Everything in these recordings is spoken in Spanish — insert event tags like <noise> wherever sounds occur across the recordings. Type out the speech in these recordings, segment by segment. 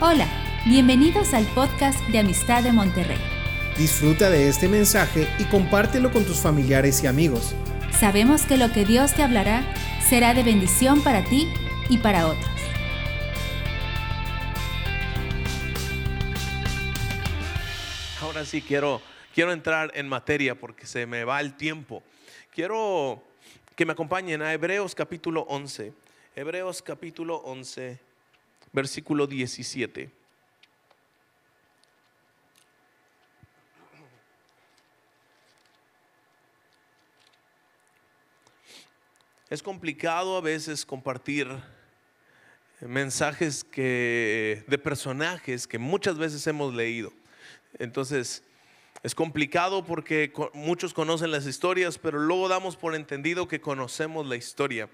Hola, bienvenidos al podcast de Amistad de Monterrey. Disfruta de este mensaje y compártelo con tus familiares y amigos. Sabemos que lo que Dios te hablará será de bendición para ti y para otros. Ahora sí quiero, quiero entrar en materia porque se me va el tiempo. Quiero que me acompañen a Hebreos capítulo 11. Hebreos capítulo 11, versículo 17. Es complicado a veces compartir mensajes que, de personajes que muchas veces hemos leído. Entonces, es complicado porque muchos conocen las historias, pero luego damos por entendido que conocemos la historia.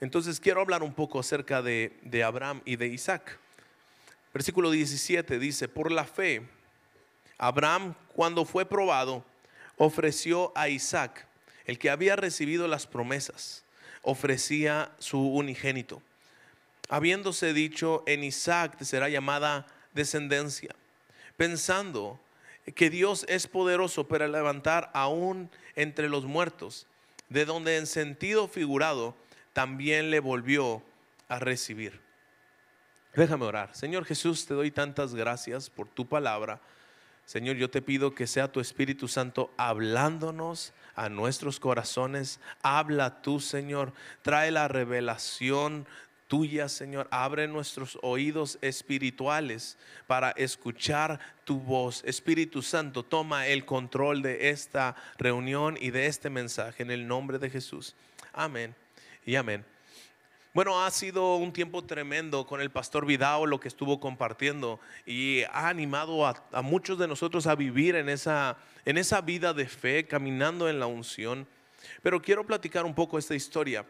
Entonces, quiero hablar un poco acerca de, Abraham y de Isaac. Versículo 17 dice, por la fe, Abraham cuando fue probado, ofreció a Isaac, el que había recibido las promesas ofrecía su unigénito, habiéndose dicho, en Isaac será llamada descendencia, pensando que Dios es poderoso para levantar aún entre los muertos, de donde en sentido figurado también le volvió a recibir. Déjame orar. Señor Jesús, te doy tantas gracias por tu palabra. Señor, yo te pido que sea tu Espíritu Santo hablándonos a nuestros corazones. Habla tú, Señor. Trae la revelación tuya, Señor. Abre nuestros oídos espirituales para escuchar tu voz. Espíritu Santo, toma el control de esta reunión y de este mensaje en el nombre de Jesús. Amén y amén. Bueno, ha sido un tiempo tremendo con el pastor Vidao, lo que estuvo compartiendo y ha animado a, muchos de nosotros a vivir en esa, en esa vida de fe, caminando en la unción. Pero quiero platicar un poco esta historia.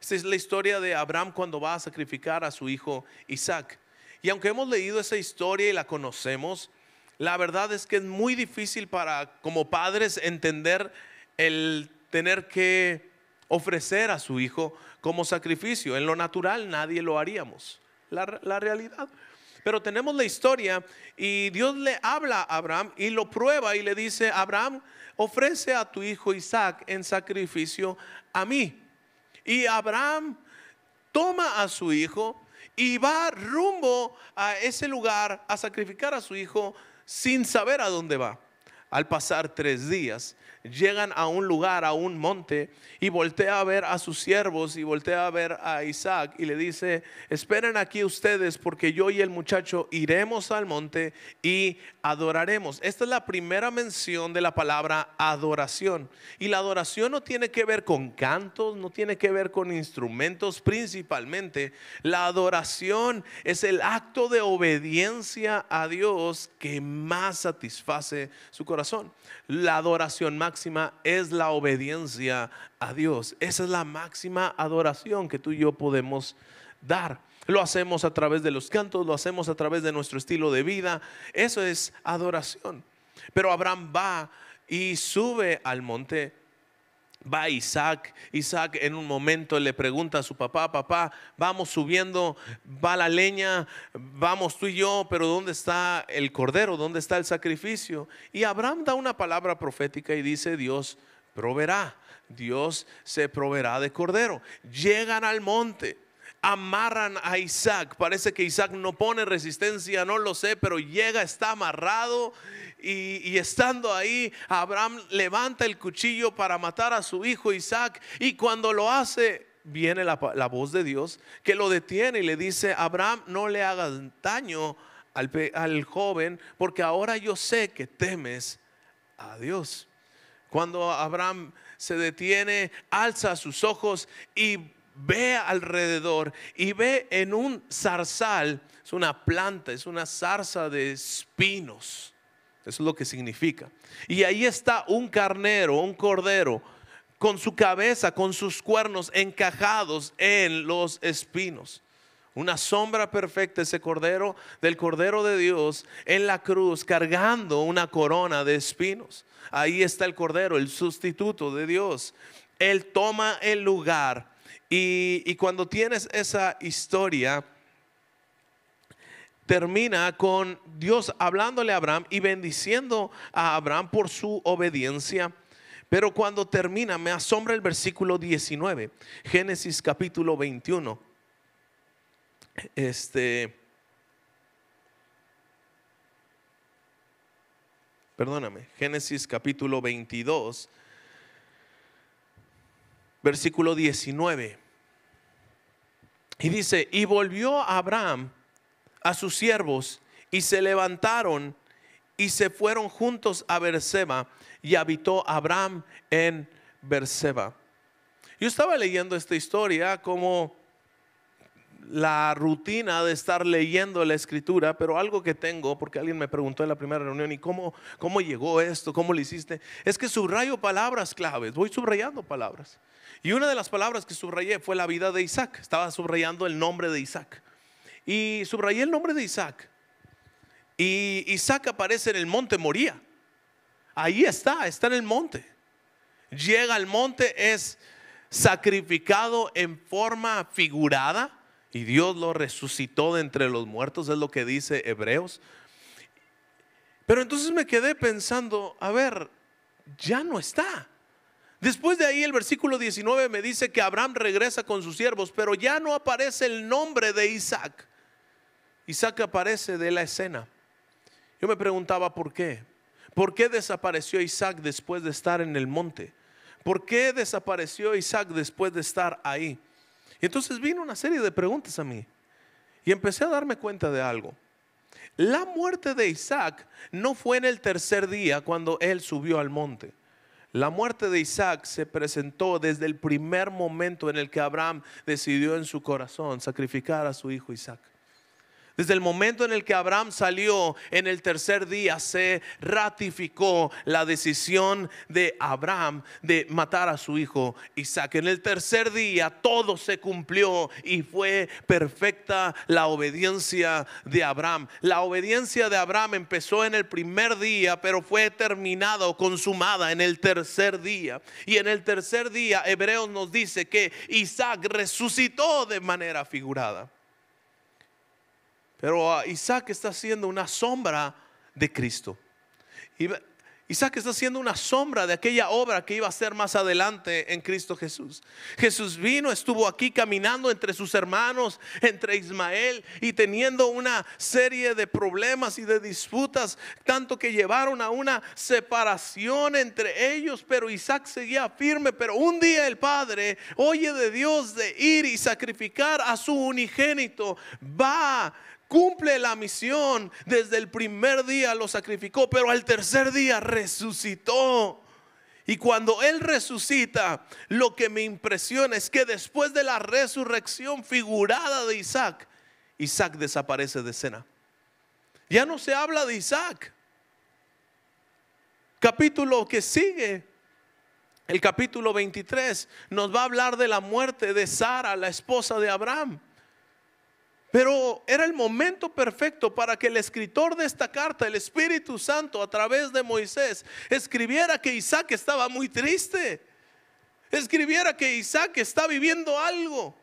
Esta es la historia de Abraham cuando va a sacrificar a su hijo Isaac. Y aunque hemos leído esa historia y la conocemos, la verdad es que es muy difícil para como padres entender el tener que ofrecer a su hijo como sacrificio. En lo natural nadie lo haríamos, la, realidad. Pero tenemos la historia y Dios le habla a Abraham y lo prueba y le dice, Abraham, ofrece a tu hijo Isaac en sacrificio a mí. Y Abraham toma a su hijo y va rumbo a ese lugar a sacrificar a su hijo sin saber a dónde va. Al pasar tres días, llegan a un lugar, a un monte, y voltea a ver a sus siervos y voltea a ver a Isaac y le dice, esperen aquí ustedes porque yo y el muchacho iremos al monte y adoraremos. Esta es la primera mención de la palabra adoración. Y la adoración no tiene que ver con cantos, no tiene que ver con instrumentos principalmente. La adoración es el acto de obediencia a Dios que más satisface su corazón. La adoración máxima es la obediencia a Dios. Esa es la máxima adoración que tú y yo podemos dar. Lo hacemos a través de los cantos, lo hacemos a través de nuestro estilo de vida. Eso es adoración. Pero Abraham va y sube al monte va Isaac. Isaac en un momento le pregunta a su papá, papá, vamos subiendo, va la leña, vamos tú y yo, pero ¿dónde está el cordero? ¿Dónde está el sacrificio? Y Abraham da una palabra profética y dice, Dios proveerá, Dios se proveerá de cordero. Llegan al monte amarran a Isaac. Parece que Isaac no pone resistencia, no lo sé, pero llega, está amarrado y, estando ahí, Abraham levanta el cuchillo para matar a su hijo Isaac y cuando lo hace, viene la, voz de Dios que lo detiene y le dice, Abraham, no le hagas daño al, al joven porque ahora yo sé que temes a Dios. Cuando Abraham se detiene, alza sus ojos y ve alrededor y ve en un zarzal, es una planta, es una zarza de espinos. Eso es lo que significa. Y ahí está un carnero, un cordero, con su cabeza, con sus cuernos encajados en los espinos. Una sombra perfecta ese cordero del cordero de Dios en la cruz cargando una corona de espinos. Ahí está el cordero, el sustituto de Dios. Él toma el lugar y, cuando tienes esa historia, termina con Dios hablándole a Abraham y bendiciendo a Abraham por su obediencia. Pero cuando termina, me asombra el versículo 19, Génesis capítulo 21. Este, perdóname, Génesis capítulo 22, versículo 19. Y dice, y volvió Abraham a sus siervos y se levantaron y se fueron juntos a Berseba y habitó Abraham en Berseba. Yo estaba leyendo esta historia como la rutina de estar leyendo la escritura, pero algo que tengo, porque alguien me preguntó en la primera reunión, ¿y cómo, cómo llegó esto? ¿Cómo lo hiciste? Es que subrayo palabras claves, voy subrayando palabras. Y una de las palabras que subrayé fue la vida de Isaac, estaba subrayando el nombre de Isaac. Y subrayé el nombre de Isaac. Y Isaac aparece en el monte Moría. Ahí está, está en el monte. Llega al monte, es sacrificado en forma figurada y Dios lo resucitó de entre los muertos, es lo que dice Hebreos. Pero entonces me quedé pensando, a ver, ya no está. Después de ahí el versículo 19 me dice que Abraham regresa con sus siervos, pero ya no aparece el nombre de Isaac. Isaac aparece de la escena. Yo me preguntaba por qué. ¿Por qué desapareció Isaac después de estar en el monte? ¿Por qué desapareció Isaac después de estar ahí? Y entonces vino una serie de preguntas a mí. Y empecé a darme cuenta de algo. La muerte de Isaac no fue en el tercer día cuando él subió al monte. La muerte de Isaac se presentó desde el primer momento en el que Abraham decidió en su corazón sacrificar a su hijo Isaac. Desde el momento en el que Abraham salió, en el tercer día se ratificó la decisión de Abraham de matar a su hijo Isaac. En el tercer día todo se cumplió y fue perfecta la obediencia de Abraham. La obediencia de Abraham empezó en el primer día, pero fue terminada o consumada en el tercer día. Y en el tercer día, Hebreos nos dice que Isaac resucitó de manera figurada. Pero ah, Isaac está siendo una sombra de Cristo. Isaac está siendo una sombra de aquella obra que iba a ser más adelante en Cristo Jesús. Jesús vino, estuvo aquí caminando entre sus hermanos, entre Ismael, y teniendo una serie de problemas y de disputas, tanto que llevaron a una separación entre ellos, pero Isaac seguía firme. Pero un día el Padre oye de Dios de ir y sacrificar a su unigénito. Va cumple la misión. Desde el primer día lo sacrificó, pero al tercer día resucitó. Y cuando Él resucita, lo que me impresiona es que después de la resurrección figurada de Isaac, Isaac desaparece de escena. Ya no se habla de Isaac. Capítulo que sigue, el capítulo 23, nos va a hablar de la muerte de Sara, la esposa de Abraham. Pero era el momento perfecto para que el escritor de esta carta, el Espíritu Santo, a través de Moisés, escribiera que Isaac estaba muy triste. Escribiera que Isaac está viviendo algo.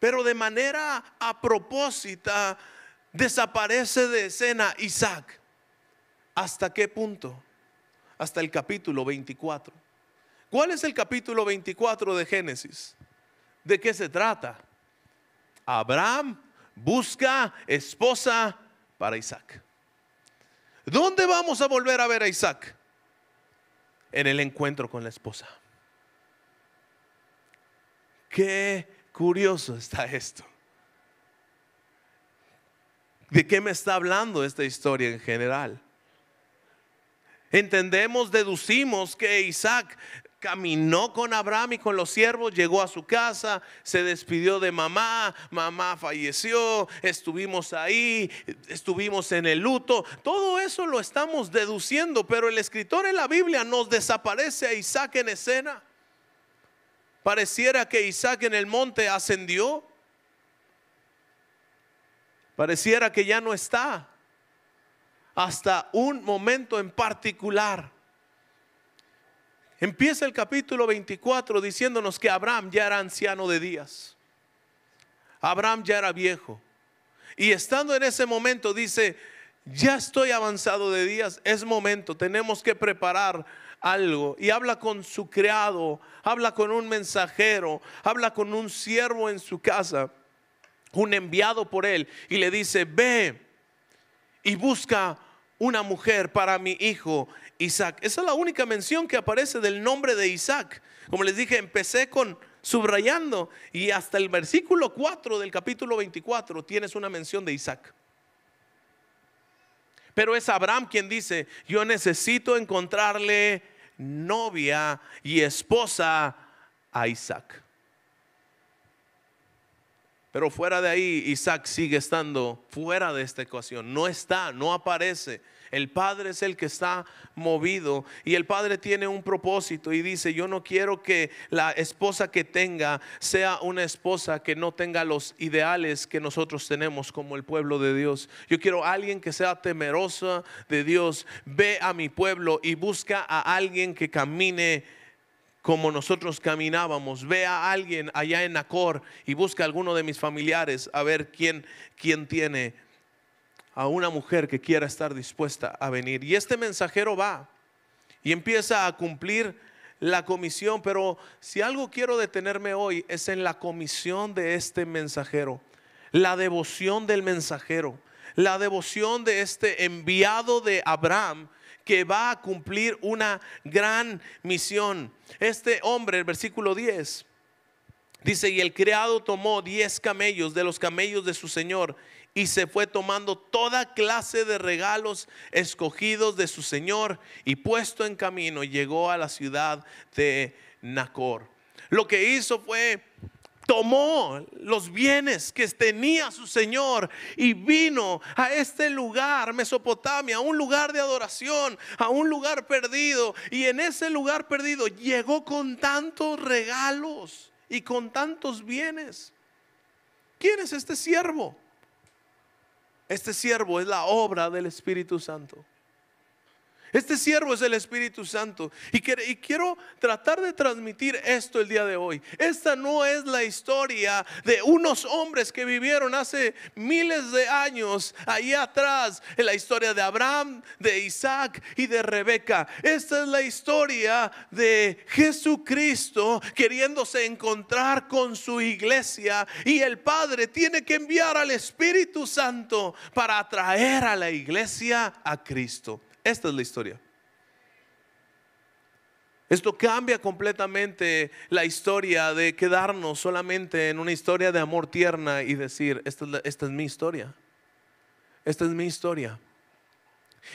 Pero de manera a propósito desaparece de escena Isaac. ¿Hasta qué punto? Hasta el capítulo 24. ¿Cuál es el capítulo 24 de Génesis? ¿De qué se trata? Abraham busca esposa para Isaac. ¿Dónde vamos a volver a ver a Isaac? En el encuentro con la esposa. Qué curioso está esto. ¿De qué me está hablando esta historia en general? Entendemos, deducimos que Isaac caminó con Abraham y con los siervos, llegó a su casa, se despidió de mamá, mamá falleció, estuvimos ahí, estuvimos en el luto. Todo eso lo estamos deduciendo, pero el escritor en la Biblia nos desaparece a Isaac en escena. Pareciera que Isaac en el monte ascendió. Pareciera que ya no está. Hasta un momento en particular Empieza el capítulo 24 diciéndonos que Abraham ya era anciano de días. Abraham ya era viejo. Y estando en ese momento dice, ya estoy avanzado de días, es momento, tenemos que preparar algo. Y habla con su criado, habla con un mensajero, habla con un siervo en su casa, un enviado por él, y le dice, ve y busca una mujer para mi hijo Isaac. Esa es la única mención que aparece del nombre de Isaac. Como les dije, empecé con subrayando y hasta el versículo 4 del capítulo 24 tienes una mención de Isaac. Pero es Abraham quien dice, yo necesito encontrarle novia y esposa a Isaac. Pero fuera de ahí, Isaac sigue estando fuera de esta ecuación. No está, no aparece. El Padre es el que está movido y el Padre tiene un propósito y dice, yo no quiero que la esposa que tenga sea una esposa que no tenga los ideales que nosotros tenemos como el pueblo de Dios. Yo quiero alguien que sea temerosa de Dios. Ve a mi pueblo y busca a alguien que camine como nosotros caminábamos. Ve a alguien allá en Nacor y busca a alguno de mis familiares a ver quién, quién tiene a una mujer que quiera estar dispuesta a venir. Y este mensajero va y empieza a cumplir la comisión, pero si algo quiero detenerme hoy es en la comisión de este mensajero, la devoción del mensajero, la devoción de este enviado de Abraham que va a cumplir una gran misión. Este hombre, el versículo 10, dice, y el criado tomó 10 camellos de los camellos de su señor y se fue tomando toda clase de regalos escogidos de su Señor y puesto en camino llegó a la ciudad de Nacor. Lo que hizo fue tomó los bienes que tenía su Señor y vino a este lugar, Mesopotamia, a un lugar de adoración, a un lugar perdido. Y en ese lugar perdido llegó con tantos regalos y con tantos bienes. ¿Quién es este siervo? Este siervo es la obra del Espíritu Santo. Este siervo es el Espíritu Santo. Y, quiero tratar de transmitir esto el día de hoy. Esta no es la historia de unos hombres que vivieron hace miles de años ahí atrás. En la historia de Abraham, de Isaac y de Rebeca. Esta es la historia de Jesucristo queriéndose encontrar con su iglesia. Y el Padre tiene que enviar al Espíritu Santo para atraer a la iglesia a Cristo. Esta es la historia. Esto cambia completamente la historia de quedarnos solamente en una historia de amor tierna y decir, esta es, esta es mi historia. Esta es mi historia.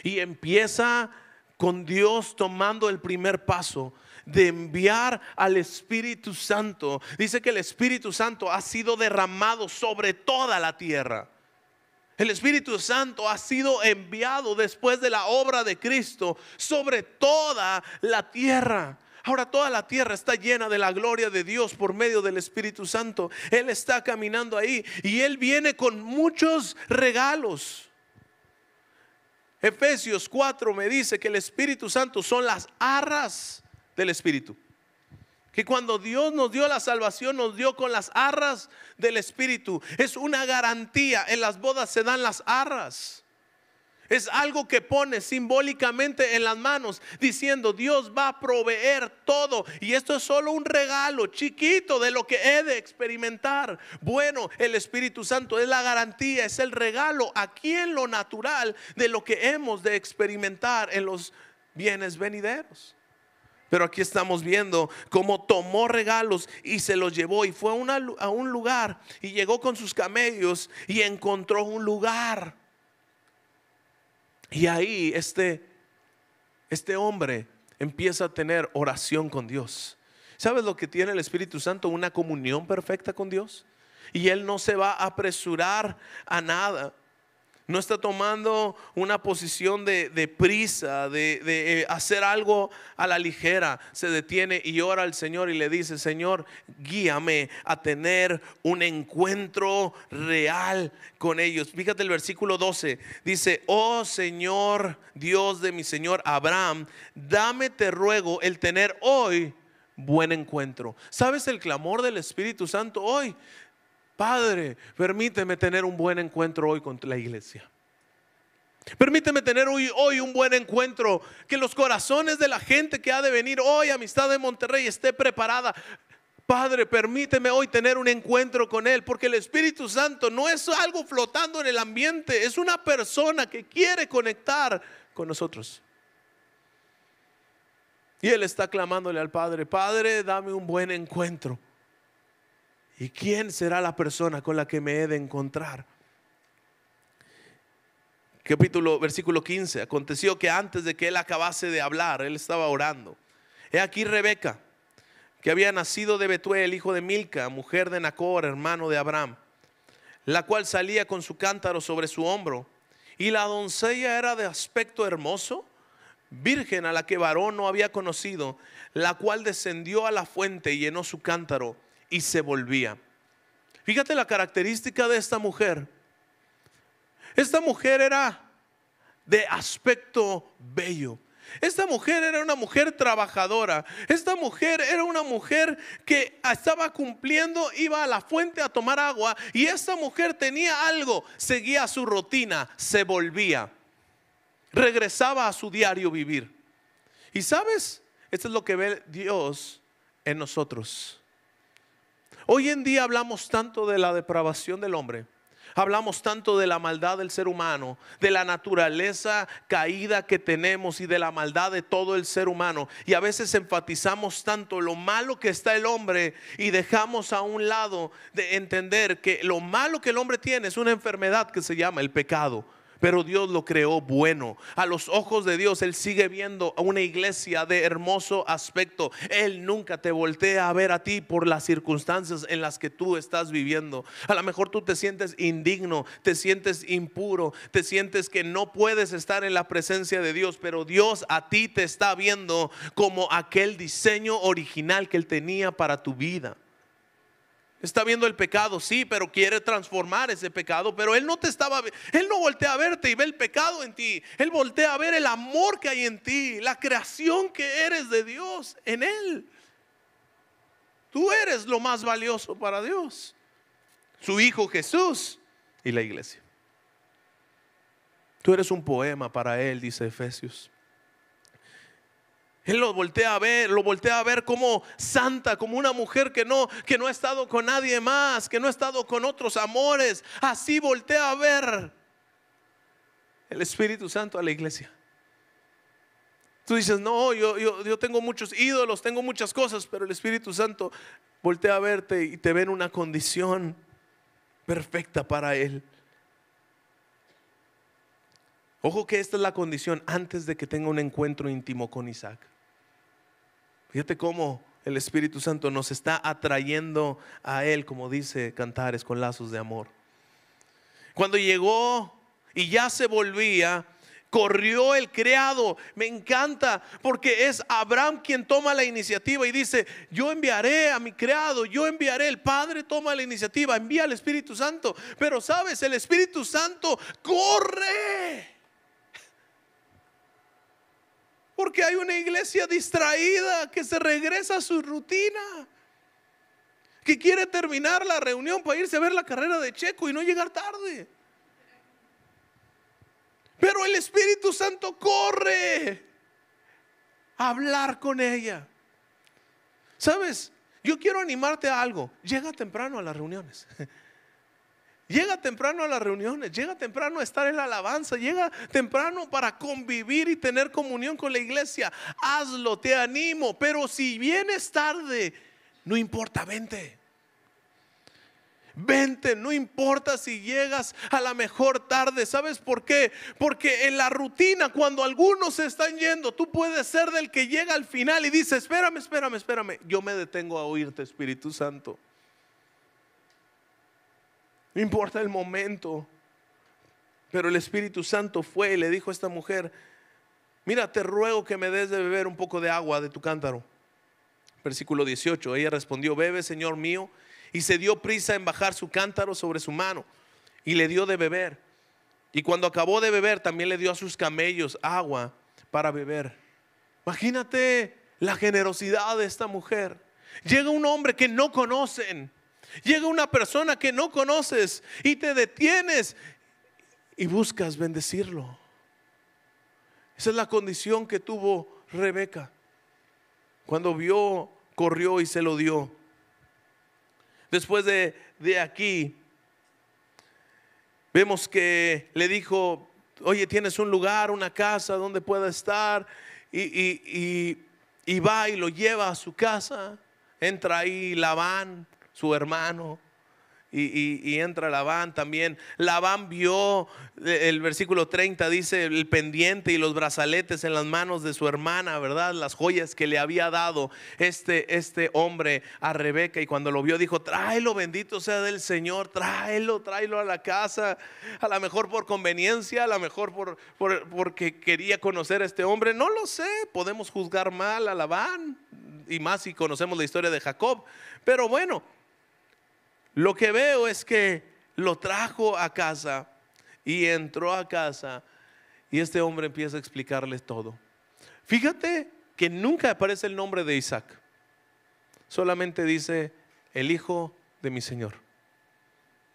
Y empieza con Dios tomando el primer paso de enviar al Espíritu Santo. Dice que el Espíritu Santo ha sido derramado sobre toda la tierra. El Espíritu Santo ha sido enviado después de la obra de Cristo sobre toda la tierra. Ahora toda la tierra está llena de la gloria de Dios por medio del Espíritu Santo. Él está caminando ahí y Él viene con muchos regalos. Efesios 4 me dice que el Espíritu Santo son las arras del Espíritu. Que cuando Dios nos dio la salvación, nos dio con las arras del Espíritu. Es una garantía. En las bodas se dan las arras. Es algo que pone simbólicamente en las manos, diciendo, Dios va a proveer todo. Y esto es solo un regalo chiquito de lo que he de experimentar. Bueno, el Espíritu Santo es la garantía, es el regalo aquí en lo natural de lo que hemos de experimentar en los bienes venideros. Pero aquí estamos viendo cómo tomó regalos y se los llevó y fue a, un lugar y llegó con sus camellos y encontró un lugar. Y ahí este, este hombre empieza a tener oración con Dios. ¿Sabes lo que tiene el Espíritu Santo? Una comunión perfecta con Dios. Y Él no se va a apresurar a nada. No está tomando una posición de, prisa, de, de, eh, hacer algo a la ligera. Se detiene y ora al Señor y le dice, Señor, guíame a tener un encuentro real con ellos. Fíjate el versículo 12. Dice, oh Señor, Dios de mi Señor Abraham, dame, te ruego, el tener hoy buen encuentro. ¿Sabes el clamor del Espíritu Santo hoy? Padre, permíteme tener un buen encuentro hoy con la iglesia. Permíteme tener hoy, un buen encuentro, que los corazones de la gente que ha de venir hoy, amistad de Monterrey, esté preparada. Padre, permíteme hoy tener un encuentro con Él, porque el Espíritu Santo no es algo flotando en el ambiente, es una persona que quiere conectar con nosotros. Y Él está clamándole al Padre, Padre, dame un buen encuentro. ¿Y quién será la persona con la que me he de encontrar? capítulo, versículo 15. Aconteció que antes de que él acabase de hablar, él estaba orando. He aquí Rebeca, que había nacido de Betuel, hijo de Milca, mujer de Nacor, hermano de Abraham, la cual salía con su cántaro sobre su hombro. Y la doncella era de aspecto hermoso, virgen a la que varón no había conocido, la cual descendió a la fuente y llenó su cántaro y se volvía. Fíjate la característica de esta mujer esta mujer era de aspecto bello. Esta mujer era una mujer trabajadora. Esta mujer era una mujer que estaba cumpliendo, iba a la fuente a tomar agua y esta mujer tenía algo, seguía su rutina, se volvía, regresaba a su diario vivir. Y sabes, esto es lo que ve Dios en nosotros. Hoy en día hablamos tanto de la depravación del hombre Hablamos tanto de la maldad del ser humano, de la naturaleza caída que tenemos y de la maldad de todo el ser humano. Y a veces enfatizamos tanto lo malo que está el hombre y dejamos a un lado de entender que lo malo que el hombre tiene es una enfermedad que se llama el pecado pero Dios lo creó bueno. A los ojos de Dios, Él sigue viendo a una iglesia de hermoso aspecto. Él nunca te voltea a ver a ti por las circunstancias en las que tú estás viviendo. A lo mejor tú te sientes indigno, te sientes impuro, te sientes que no puedes estar en la presencia de Dios, pero Dios a ti te está viendo como aquel diseño original que Él tenía para tu vida. Está viendo el pecado, sí, pero quiere transformar ese pecado. Pero Él no te estaba, Él no voltea a verte y ve el pecado en ti. Él voltea a ver el amor que hay en ti, la creación que eres de Dios en Él. Tú eres lo más valioso para Dios. Su Hijo Jesús y la iglesia. Tú eres un poema para Él, dice Efesios. Él lo voltea a ver, lo voltea a ver como santa, como una mujer que no, que no ha estado con nadie más, que no ha estado con otros amores. Así voltea a ver el Espíritu Santo a la iglesia. Tú dices, no, yo, yo, yo tengo muchos ídolos, tengo muchas cosas, pero el Espíritu Santo voltea a verte y te ve en una condición perfecta para Él. Ojo que esta es la condición antes de que tenga un encuentro íntimo con Isaac. Fíjate cómo el Espíritu Santo nos está atrayendo a Él, como dice Cantares, con lazos de amor. Cuando llegó y ya se volvía, corrió el criado. Me encanta porque es Abraham quien toma la iniciativa y dice, yo enviaré a mi criado, yo enviaré, el Padre toma la iniciativa, envía al Espíritu Santo. Pero sabes, el Espíritu Santo corre porque hay una iglesia distraída que se regresa a su rutina. Que quiere terminar la reunión para irse a ver la carrera de Checo y no llegar tarde. Pero el Espíritu Santo corre a hablar con ella. ¿Sabes? Yo quiero animarte a algo. Llega temprano a las reuniones. <laughs> Llega temprano a las reuniones, llega temprano a estar en la alabanza, llega temprano para convivir y tener comunión con la iglesia. Hazlo, te animo, pero si vienes tarde, no importa, vente. Vente, no importa si llegas a la mejor tarde. ¿Sabes por qué? Porque en la rutina, cuando algunos se están yendo, tú puedes ser del que llega al final y dice, espérame, espérame, espérame. Yo me detengo a oírte, Espíritu Santo. No importa el momento. Pero el Espíritu Santo fue y le dijo a esta mujer, mira, te ruego que me des de beber un poco de agua de tu cántaro. Versículo 18, ella respondió, bebe, Señor mío, y se dio prisa en bajar su cántaro sobre su mano y le dio de beber. Y cuando acabó de beber, también le dio a sus camellos agua para beber. Imagínate la generosidad de esta mujer. Llega un hombre que no conocen Llega una persona que no conoces y te detienes y buscas bendecirlo. Esa es la condición que tuvo Rebeca. Cuando vio, corrió y se lo dio. Después de, aquí, vemos que le dijo, oye, tienes un lugar, una casa donde pueda estar. Y, y va y lo lleva a su casa. Entra ahí Labán, su hermano. Y, entra Labán también. Labán vio, eh, el versículo 30 dice, el pendiente y los brazaletes en las manos de su hermana, ¿verdad? Las joyas que le había dado este, este hombre a Rebeca. Y cuando lo vio dijo, tráelo, bendito sea del Señor, tráelo, tráelo a la casa. A lo mejor por conveniencia, a lo mejor por, porque quería conocer a este hombre. No lo sé, podemos juzgar mal a Labán. Y más si conocemos la historia de Jacob. Pero bueno. Lo que veo es que lo trajo a casa y entró a casa y este hombre empieza a explicarles todo. Fíjate que nunca aparece el nombre de Isaac. Solamente dice el hijo de mi Señor.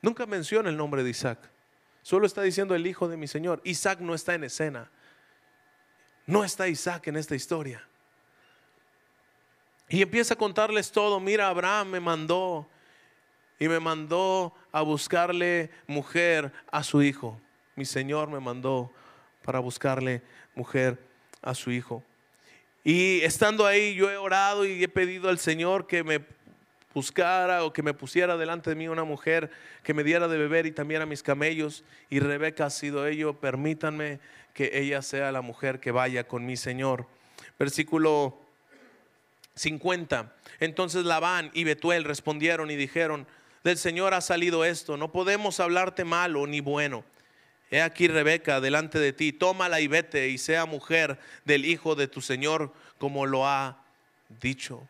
Nunca menciona el nombre de Isaac. Solo está diciendo el hijo de mi Señor. Isaac no está en escena. No está Isaac en esta historia. Y empieza a contarles todo. Mira, Abraham me mandó y me mandó a buscarle mujer a su hijo. Mi Señor me mandó para buscarle mujer a su hijo. Y estando ahí yo he orado y he pedido al Señor que me buscara o que me pusiera delante de mí una mujer que me diera de beber y también a mis camellos. Y Rebeca ha sido ello. Permítanme que ella sea la mujer que vaya con mi Señor. Versículo 50. Entonces Labán y Betuel respondieron y dijeron, del Señor ha salido esto. No podemos hablarte malo ni bueno. He aquí Rebeca delante de ti, tómala y vete y sea mujer del hijo de tu Señor como lo ha dicho.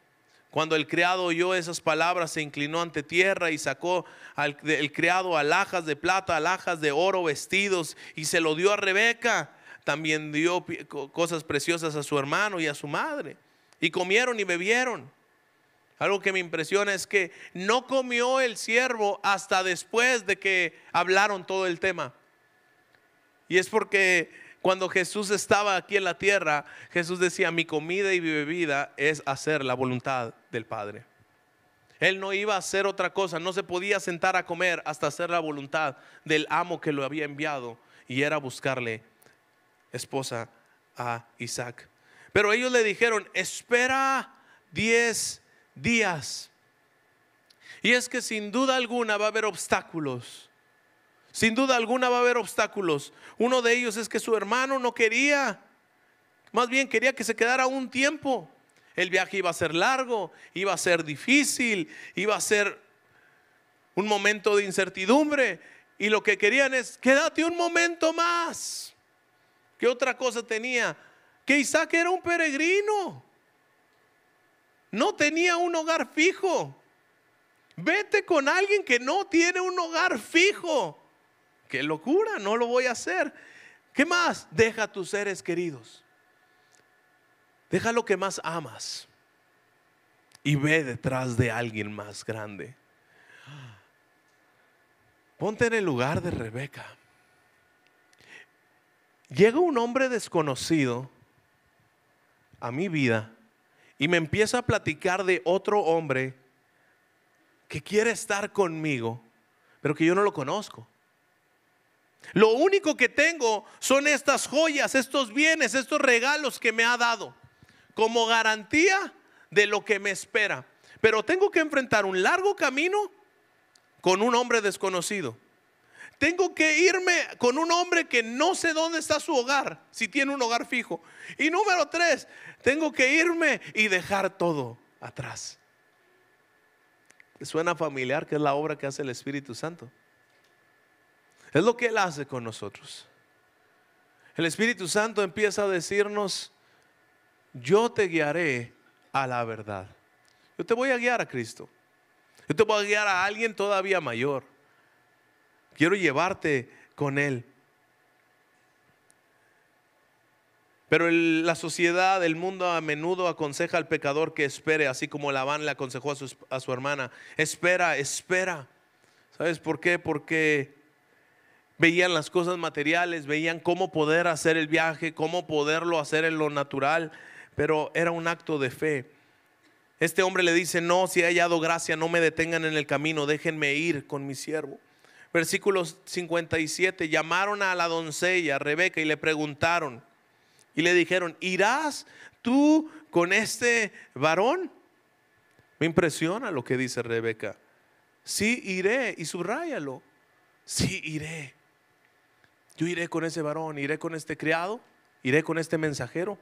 Cuando el criado oyó esas palabras, se inclinó ante tierra y sacó al, el criado alhajas de plata, alhajas de oro, vestidos y se lo dio a Rebeca. También dio cosas preciosas a su hermano y a su madre. Y comieron y bebieron. Algo que me impresiona es que no comió el siervo hasta después de que hablaron todo el tema. Y es porque cuando Jesús estaba aquí en la tierra, Jesús decía, mi comida y mi bebida es hacer la voluntad del Padre. Él no iba a hacer otra cosa, no se podía sentar a comer hasta hacer la voluntad del amo que lo había enviado y era buscarle esposa a Isaac. Pero ellos le dijeron, espera diez días. Y es que sin duda alguna va a haber obstáculos. Sin duda alguna va a haber obstáculos. Uno de ellos es que su hermano no quería, más bien quería que se quedara un tiempo. El viaje iba a ser largo, iba a ser difícil, iba a ser un momento de incertidumbre. Y lo que querían es, quédate un momento más. ¿Qué otra cosa tenía? Que Isaac era un peregrino no tenía un hogar fijo. Vete con alguien que no tiene un hogar fijo. Qué locura, no lo voy a hacer. ¿Qué más? Deja a tus seres queridos. Deja lo que más amas. Y ve detrás de alguien más grande. Ponte en el lugar de Rebeca. Llega un hombre desconocido a mi vida y me empieza a platicar de otro hombre que quiere estar conmigo, pero que yo no lo conozco. Lo único que tengo son estas joyas, estos bienes, estos regalos que me ha dado como garantía de lo que me espera. Pero tengo que enfrentar un largo camino con un hombre desconocido. Tengo que irme con un hombre que no sé dónde está su hogar, si tiene un hogar fijo. Y número tres, tengo que irme y dejar todo atrás. Suena familiar que es la obra que hace el Espíritu Santo. Es lo que Él hace con nosotros. El Espíritu Santo empieza a decirnos, yo te guiaré a la verdad. Yo te voy a guiar a Cristo. Yo te voy a guiar a alguien todavía mayor. Quiero llevarte con Él. Pero la sociedad, el mundo a menudo aconseja al pecador que espere, así como Labán le aconsejó a su, a su hermana. Espera, espera. ¿Sabes por qué? Porque veían las cosas materiales, veían cómo poder hacer el viaje, cómo poderlo hacer en lo natural, pero era un acto de fe. Este hombre le dice, no, si he hallado gracia, no me detengan en el camino, déjenme ir con mi siervo. Versículo 57, llamaron a la doncella, Rebeca, y le preguntaron, y le dijeron, ¿irás tú con este varón? Me impresiona lo que dice Rebeca. Sí, iré, y subráyalo. Sí, iré. Yo iré con ese varón, iré con este criado, iré con este mensajero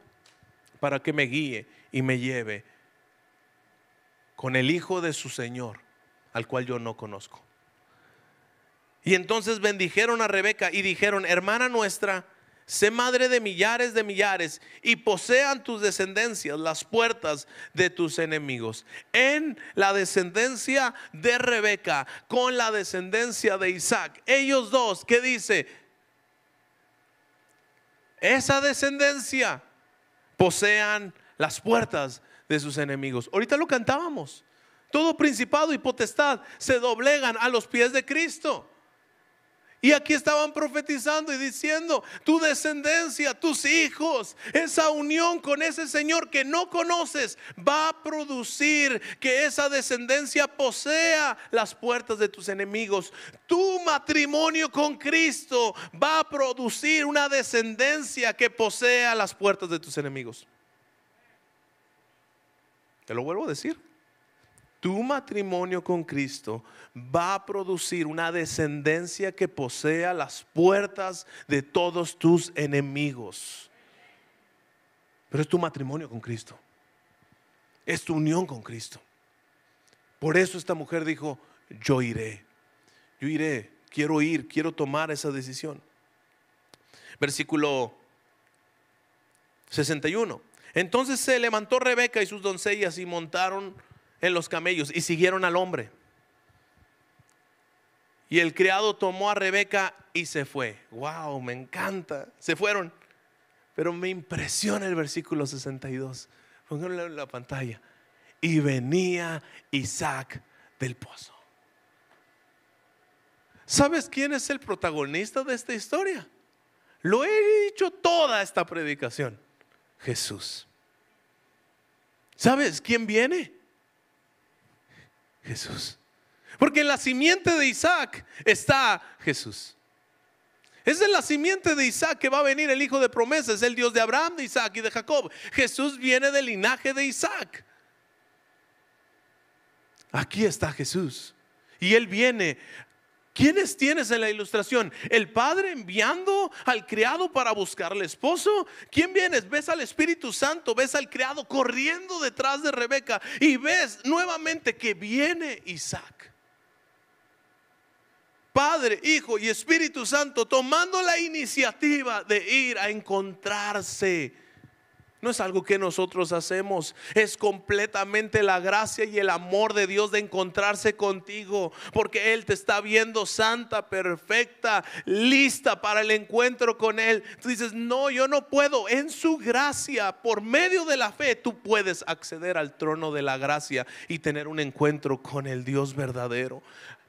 para que me guíe y me lleve con el hijo de su Señor, al cual yo no conozco. Y entonces bendijeron a Rebeca y dijeron, hermana nuestra, sé madre de millares de millares y posean tus descendencias las puertas de tus enemigos. En la descendencia de Rebeca con la descendencia de Isaac, ellos dos, ¿qué dice? Esa descendencia posean las puertas de sus enemigos. Ahorita lo cantábamos. Todo principado y potestad se doblegan a los pies de Cristo. Y aquí estaban profetizando y diciendo, tu descendencia, tus hijos, esa unión con ese Señor que no conoces, va a producir que esa descendencia posea las puertas de tus enemigos. Tu matrimonio con Cristo va a producir una descendencia que posea las puertas de tus enemigos. Te lo vuelvo a decir. Tu matrimonio con Cristo va a producir una descendencia que posea las puertas de todos tus enemigos. Pero es tu matrimonio con Cristo. Es tu unión con Cristo. Por eso esta mujer dijo, yo iré. Yo iré. Quiero ir. Quiero tomar esa decisión. Versículo 61. Entonces se levantó Rebeca y sus doncellas y montaron en los camellos y siguieron al hombre. Y el criado tomó a Rebeca y se fue. Wow, me encanta. Se fueron. Pero me impresiona el versículo 62. Pónganlo en la pantalla. Y venía Isaac del pozo. ¿Sabes quién es el protagonista de esta historia? Lo he dicho toda esta predicación. Jesús. ¿Sabes quién viene? Jesús. Porque en la simiente de Isaac está Jesús. Es en la simiente de Isaac que va a venir el hijo de promesa. Es el Dios de Abraham, de Isaac y de Jacob. Jesús viene del linaje de Isaac. Aquí está Jesús. Y él viene ¿Quiénes tienes en la ilustración? ¿El padre enviando al criado para buscarle esposo? ¿Quién vienes? ¿Ves al Espíritu Santo? ¿Ves al criado corriendo detrás de Rebeca? Y ves nuevamente que viene Isaac. Padre, Hijo y Espíritu Santo tomando la iniciativa de ir a encontrarse. No es algo que nosotros hacemos, es completamente la gracia y el amor de Dios de encontrarse contigo, porque Él te está viendo santa, perfecta, lista para el encuentro con Él. Tú dices, no, yo no puedo. En su gracia, por medio de la fe, tú puedes acceder al trono de la gracia y tener un encuentro con el Dios verdadero.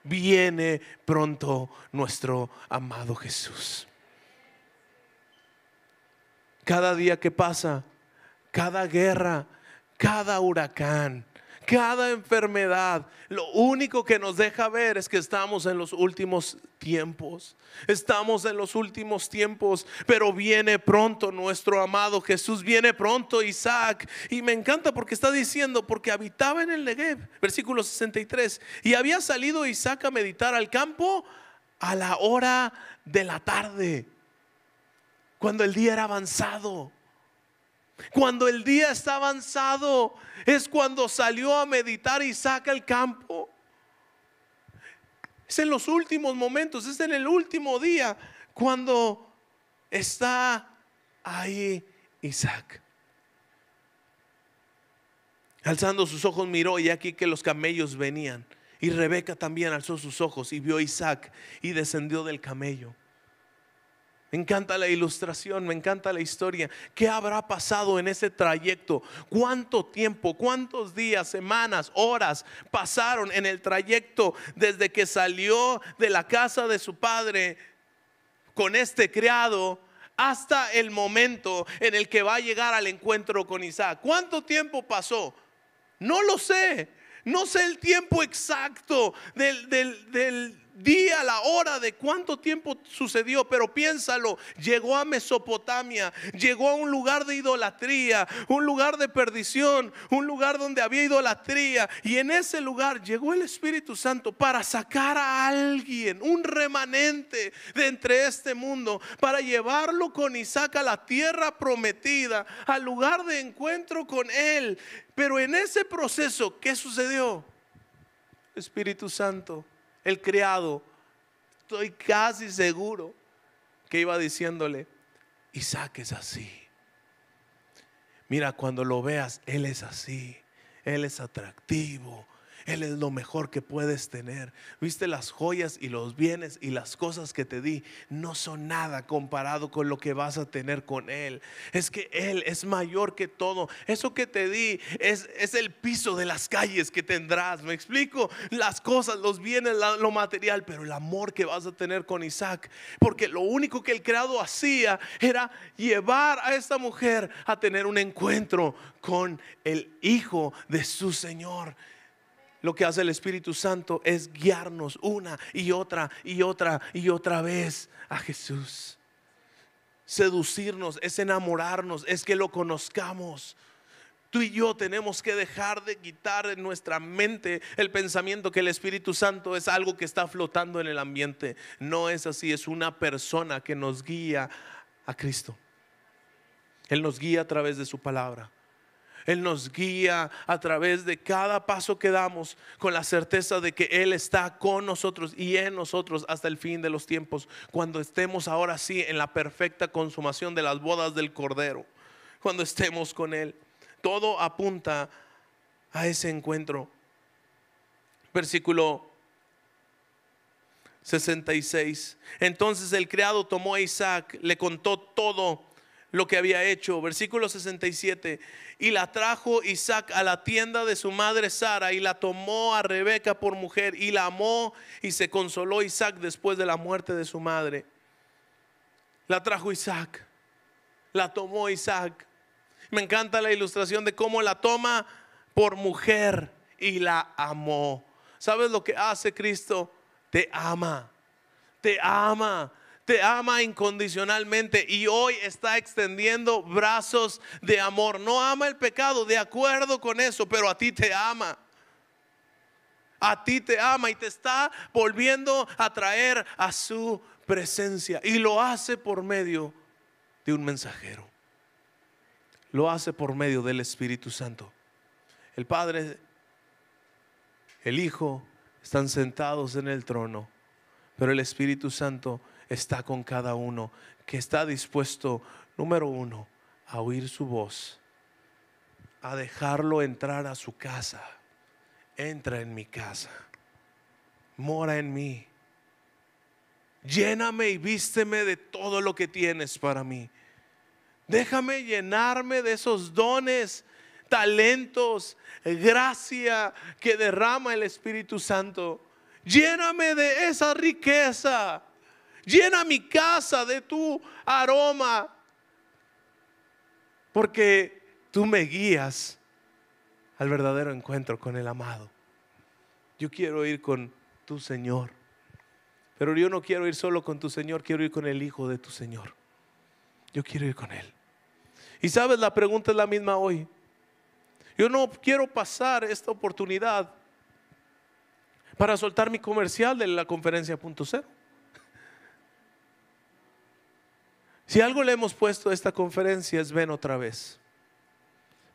Viene pronto nuestro amado Jesús. Cada día que pasa, cada guerra, cada huracán, cada enfermedad, lo único que nos deja ver es que estamos en los últimos tiempos. Estamos en los últimos tiempos, pero viene pronto nuestro amado Jesús, viene pronto Isaac. Y me encanta porque está diciendo, porque habitaba en el Negev, versículo 63, y había salido Isaac a meditar al campo a la hora de la tarde, cuando el día era avanzado. Cuando el día está avanzado es cuando salió a meditar Isaac al campo. Es en los últimos momentos, es en el último día cuando está ahí Isaac. Alzando sus ojos miró y aquí que los camellos venían. Y Rebeca también alzó sus ojos y vio a Isaac y descendió del camello. Me encanta la ilustración, me encanta la historia. ¿Qué habrá pasado en ese trayecto? ¿Cuánto tiempo, cuántos días, semanas, horas pasaron en el trayecto desde que salió de la casa de su padre con este criado hasta el momento en el que va a llegar al encuentro con Isaac? ¿Cuánto tiempo pasó? No lo sé. No sé el tiempo exacto del, del, del día, la hora de cuánto tiempo sucedió, pero piénsalo, llegó a Mesopotamia, llegó a un lugar de idolatría, un lugar de perdición, un lugar donde había idolatría, y en ese lugar llegó el Espíritu Santo para sacar a alguien, un remanente de entre este mundo, para llevarlo con Isaac a la tierra prometida, al lugar de encuentro con él. Pero en ese proceso, ¿qué sucedió? Espíritu Santo el criado, estoy casi seguro que iba diciéndole, Isaac es así. Mira, cuando lo veas, él es así, él es atractivo, él es lo mejor que puedes tener. Viste las joyas y los bienes y las cosas que te di no son nada comparado con lo que vas a tener con Él. Es que Él es mayor que todo. Eso que te di es, es el piso de las calles que tendrás. Me explico. Las cosas, los bienes, lo material, pero el amor que vas a tener con Isaac. Porque lo único que el creado hacía era llevar a esta mujer a tener un encuentro con el hijo de su Señor lo que hace el Espíritu Santo es guiarnos una y otra y otra y otra vez a Jesús. Seducirnos es enamorarnos, es que lo conozcamos. Tú y yo tenemos que dejar de quitar en nuestra mente el pensamiento que el Espíritu Santo es algo que está flotando en el ambiente. No es así, es una persona que nos guía a Cristo. Él nos guía a través de su palabra. Él nos guía a través de cada paso que damos con la certeza de que Él está con nosotros y en nosotros hasta el fin de los tiempos, cuando estemos ahora sí en la perfecta consumación de las bodas del Cordero, cuando estemos con Él. Todo apunta a ese encuentro. Versículo 66. Entonces el criado tomó a Isaac, le contó todo lo que había hecho. Versículo 67. Y la trajo Isaac a la tienda de su madre Sara y la tomó a Rebeca por mujer y la amó y se consoló Isaac después de la muerte de su madre. La trajo Isaac, la tomó Isaac. Me encanta la ilustración de cómo la toma por mujer y la amó. ¿Sabes lo que hace Cristo? Te ama, te ama te ama incondicionalmente y hoy está extendiendo brazos de amor. No ama el pecado, de acuerdo con eso, pero a ti te ama. A ti te ama y te está volviendo a traer a su presencia. Y lo hace por medio de un mensajero. Lo hace por medio del Espíritu Santo. El Padre, el Hijo están sentados en el trono, pero el Espíritu Santo está con cada uno, que está dispuesto, número uno, a oír su voz, a dejarlo entrar a su casa. Entra en mi casa, mora en mí. Lléname y vísteme de todo lo que tienes para mí. Déjame llenarme de esos dones, talentos, gracia que derrama el Espíritu Santo. Lléname de esa riqueza Llena mi casa de tu aroma. Porque tú me guías al verdadero encuentro con el amado. Yo quiero ir con tu Señor. Pero yo no quiero ir solo con tu Señor, quiero ir con el Hijo de tu Señor. Yo quiero ir con Él. Y sabes, la pregunta es la misma hoy. Yo no quiero pasar esta oportunidad para soltar mi comercial de la conferencia punto cero. Si algo le hemos puesto a esta conferencia es ven otra vez.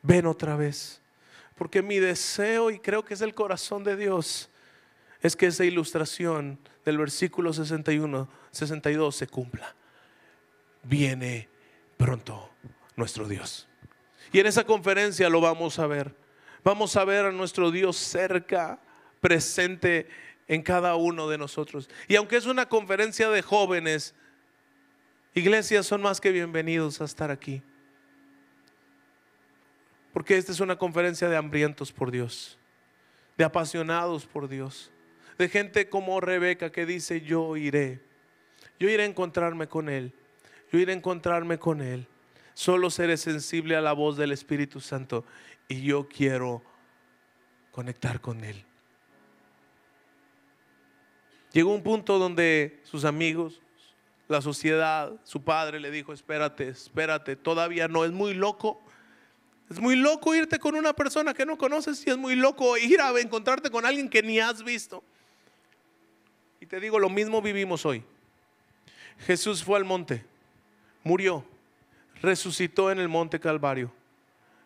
Ven otra vez. Porque mi deseo, y creo que es el corazón de Dios, es que esa ilustración del versículo 61, 62 se cumpla. Viene pronto nuestro Dios. Y en esa conferencia lo vamos a ver. Vamos a ver a nuestro Dios cerca, presente en cada uno de nosotros. Y aunque es una conferencia de jóvenes, Iglesias son más que bienvenidos a estar aquí. Porque esta es una conferencia de hambrientos por Dios, de apasionados por Dios, de gente como Rebeca que dice, yo iré, yo iré a encontrarme con Él, yo iré a encontrarme con Él. Solo seré sensible a la voz del Espíritu Santo y yo quiero conectar con Él. Llegó un punto donde sus amigos, la sociedad, su padre le dijo, espérate, espérate, todavía no, es muy loco. Es muy loco irte con una persona que no conoces y es muy loco ir a encontrarte con alguien que ni has visto. Y te digo, lo mismo vivimos hoy. Jesús fue al monte, murió, resucitó en el monte Calvario,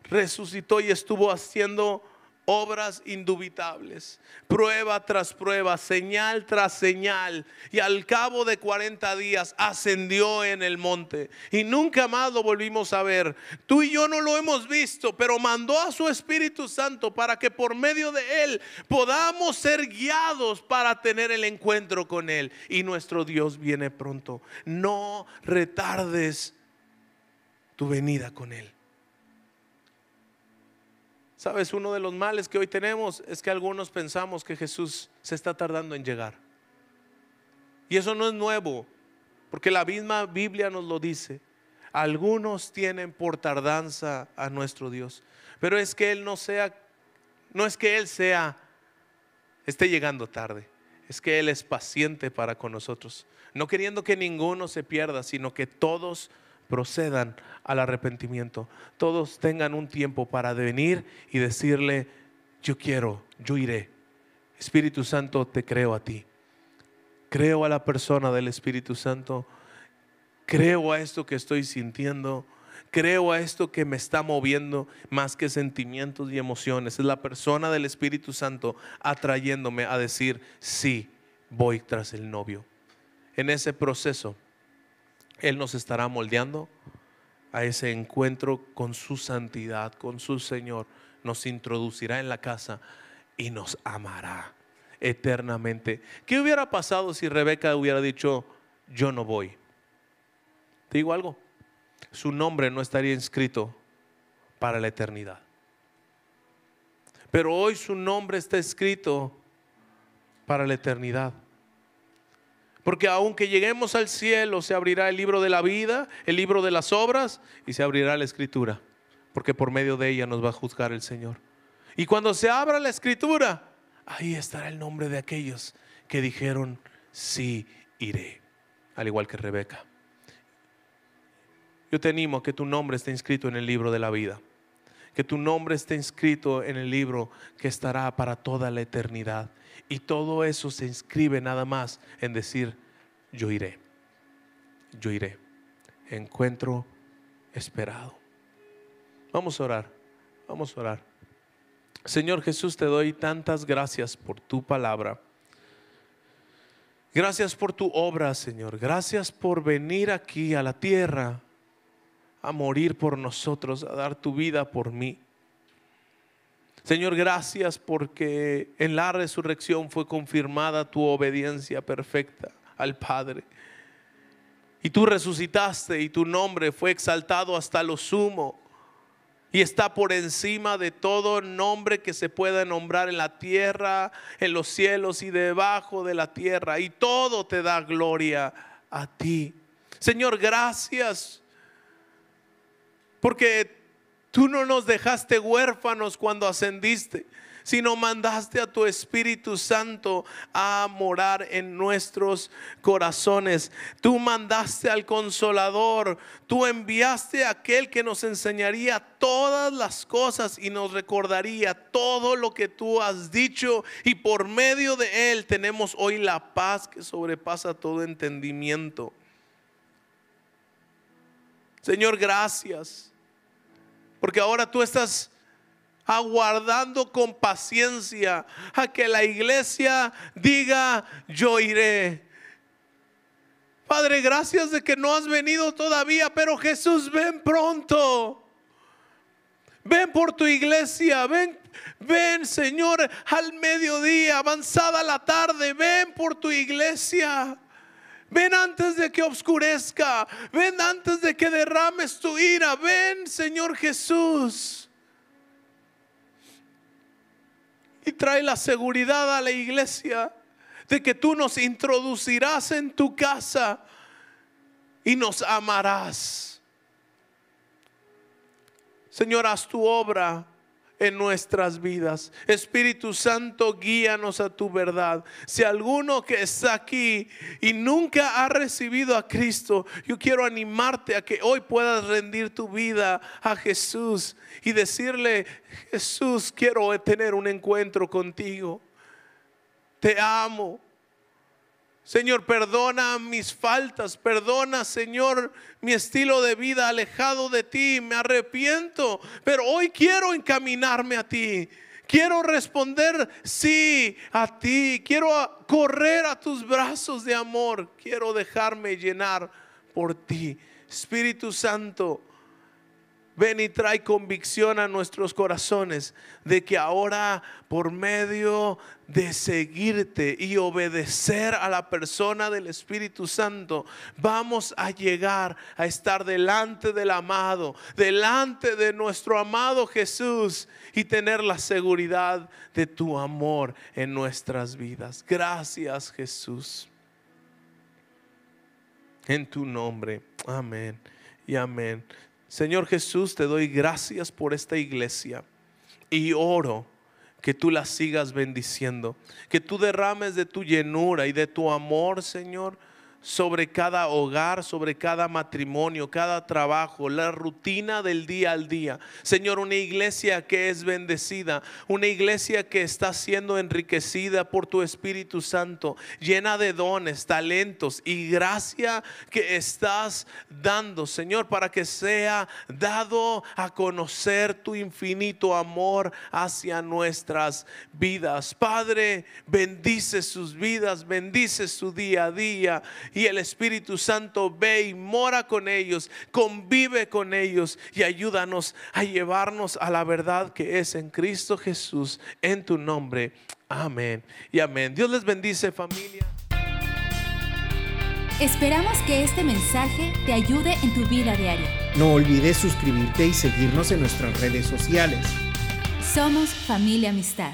resucitó y estuvo haciendo obras indubitables, prueba tras prueba, señal tras señal, y al cabo de 40 días ascendió en el monte y nunca más lo volvimos a ver. Tú y yo no lo hemos visto, pero mandó a su Espíritu Santo para que por medio de él podamos ser guiados para tener el encuentro con él. Y nuestro Dios viene pronto. No retardes tu venida con él. Sabes, uno de los males que hoy tenemos es que algunos pensamos que Jesús se está tardando en llegar. Y eso no es nuevo, porque la misma Biblia nos lo dice. Algunos tienen por tardanza a nuestro Dios, pero es que Él no sea, no es que Él sea, esté llegando tarde, es que Él es paciente para con nosotros, no queriendo que ninguno se pierda, sino que todos procedan al arrepentimiento. Todos tengan un tiempo para venir y decirle, yo quiero, yo iré. Espíritu Santo, te creo a ti. Creo a la persona del Espíritu Santo. Creo a esto que estoy sintiendo. Creo a esto que me está moviendo más que sentimientos y emociones. Es la persona del Espíritu Santo atrayéndome a decir, sí, voy tras el novio. En ese proceso él nos estará moldeando a ese encuentro con su santidad, con su Señor. Nos introducirá en la casa y nos amará eternamente. ¿Qué hubiera pasado si Rebeca hubiera dicho, yo no voy? Te digo algo, su nombre no estaría inscrito para la eternidad. Pero hoy su nombre está escrito para la eternidad. Porque aunque lleguemos al cielo, se abrirá el libro de la vida, el libro de las obras y se abrirá la escritura. Porque por medio de ella nos va a juzgar el Señor. Y cuando se abra la escritura, ahí estará el nombre de aquellos que dijeron, sí, iré. Al igual que Rebeca. Yo te animo a que tu nombre esté inscrito en el libro de la vida. Que tu nombre esté inscrito en el libro que estará para toda la eternidad. Y todo eso se inscribe nada más en decir, yo iré, yo iré. Encuentro esperado. Vamos a orar, vamos a orar. Señor Jesús, te doy tantas gracias por tu palabra. Gracias por tu obra, Señor. Gracias por venir aquí a la tierra a morir por nosotros, a dar tu vida por mí. Señor, gracias porque en la resurrección fue confirmada tu obediencia perfecta al Padre. Y tú resucitaste y tu nombre fue exaltado hasta lo sumo. Y está por encima de todo nombre que se pueda nombrar en la tierra, en los cielos y debajo de la tierra. Y todo te da gloria a ti. Señor, gracias. Porque Tú no nos dejaste huérfanos cuando ascendiste, sino mandaste a tu Espíritu Santo a morar en nuestros corazones. Tú mandaste al consolador, tú enviaste a aquel que nos enseñaría todas las cosas y nos recordaría todo lo que tú has dicho y por medio de él tenemos hoy la paz que sobrepasa todo entendimiento. Señor, gracias porque ahora tú estás aguardando con paciencia a que la iglesia diga, yo iré. Padre, gracias de que no has venido todavía, pero Jesús, ven pronto. Ven por tu iglesia, ven, ven Señor al mediodía, avanzada la tarde, ven por tu iglesia. Ven antes de que oscurezca. Ven antes de que derrames tu ira. Ven, Señor Jesús. Y trae la seguridad a la iglesia de que tú nos introducirás en tu casa y nos amarás. Señor, haz tu obra en nuestras vidas. Espíritu Santo, guíanos a tu verdad. Si alguno que está aquí y nunca ha recibido a Cristo, yo quiero animarte a que hoy puedas rendir tu vida a Jesús y decirle, Jesús, quiero tener un encuentro contigo. Te amo. Señor, perdona mis faltas, perdona, Señor, mi estilo de vida alejado de ti, me arrepiento, pero hoy quiero encaminarme a ti. Quiero responder sí a ti, quiero correr a tus brazos de amor, quiero dejarme llenar por ti. Espíritu Santo, Ven y trae convicción a nuestros corazones de que ahora por medio de seguirte y obedecer a la persona del Espíritu Santo, vamos a llegar a estar delante del amado, delante de nuestro amado Jesús y tener la seguridad de tu amor en nuestras vidas. Gracias Jesús. En tu nombre. Amén y amén. Señor Jesús, te doy gracias por esta iglesia y oro que tú la sigas bendiciendo, que tú derrames de tu llenura y de tu amor, Señor sobre cada hogar, sobre cada matrimonio, cada trabajo, la rutina del día al día. Señor, una iglesia que es bendecida, una iglesia que está siendo enriquecida por tu Espíritu Santo, llena de dones, talentos y gracia que estás dando, Señor, para que sea dado a conocer tu infinito amor hacia nuestras vidas. Padre, bendice sus vidas, bendice su día a día y el Espíritu Santo ve y mora con ellos, convive con ellos y ayúdanos a llevarnos a la verdad que es en Cristo Jesús, en tu nombre. Amén y amén. Dios les bendice familia. Esperamos que este mensaje te ayude en tu vida diaria. No olvides suscribirte y seguirnos en nuestras redes sociales. Somos familia amistad.